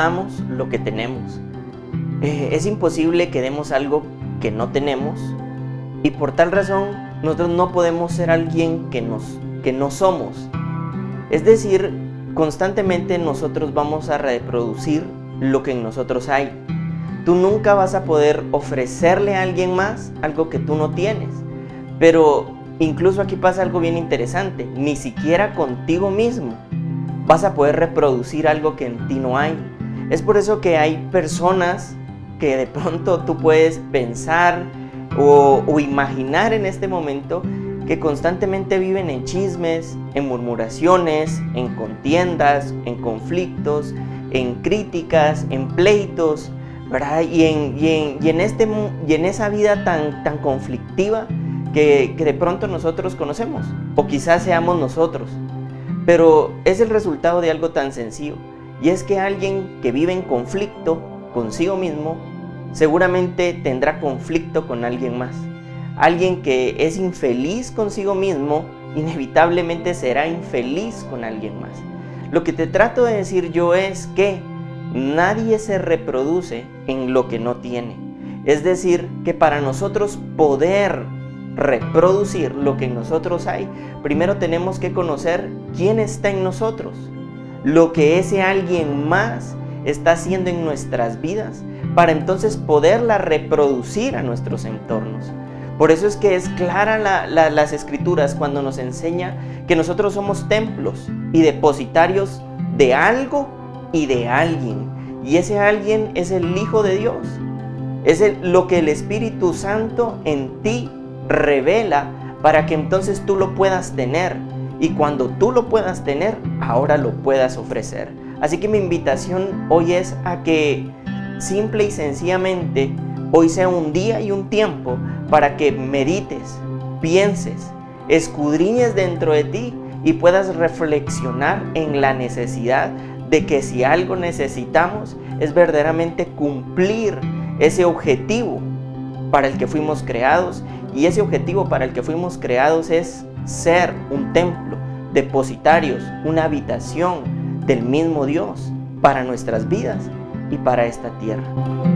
damos lo que tenemos. Eh, es imposible que demos algo que no tenemos y por tal razón nosotros no podemos ser alguien que, nos, que no somos. Es decir, constantemente nosotros vamos a reproducir lo que en nosotros hay. Tú nunca vas a poder ofrecerle a alguien más algo que tú no tienes. Pero incluso aquí pasa algo bien interesante. Ni siquiera contigo mismo vas a poder reproducir algo que en ti no hay. Es por eso que hay personas que de pronto tú puedes pensar o, imaginar en este momento que constantemente viven en chismes, en murmuraciones, en contiendas, en conflictos, en críticas, en pleitos, ¿verdad? Y en, y en, este, y en esa vida tan, tan conflictiva que, que de pronto nosotros conocemos, o quizás seamos nosotros. Pero es el resultado de algo tan sencillo, y es que alguien que vive en conflicto consigo mismo seguramente tendrá conflicto con alguien más. Alguien que es infeliz consigo mismo, inevitablemente será infeliz con alguien más. Lo que te trato de decir yo es que nadie se reproduce en lo que no tiene. Es decir, que para nosotros poder reproducir lo que en nosotros hay, primero tenemos que conocer quién está en nosotros, lo que ese alguien más está haciendo en nuestras vidas para entonces poderla reproducir a nuestros entornos. Por eso es que es clara las escrituras cuando nos enseña que nosotros somos templos y depositarios de algo y de alguien. Y ese alguien es el Hijo de Dios. Es lo que el Espíritu Santo en ti revela para que entonces tú lo puedas tener. Y cuando tú lo puedas tener, ahora lo puedas ofrecer. Así que mi invitación hoy es a que simple y sencillamente hoy sea un día y un tiempo para que medites, pienses, escudriñes dentro de ti y puedas reflexionar en la necesidad de que si algo necesitamos es verdaderamente cumplir ese objetivo para el que fuimos creados y ese objetivo para el que fuimos creados es ser un templo, depositarios, una habitación del mismo Dios para nuestras vidas y para esta tierra.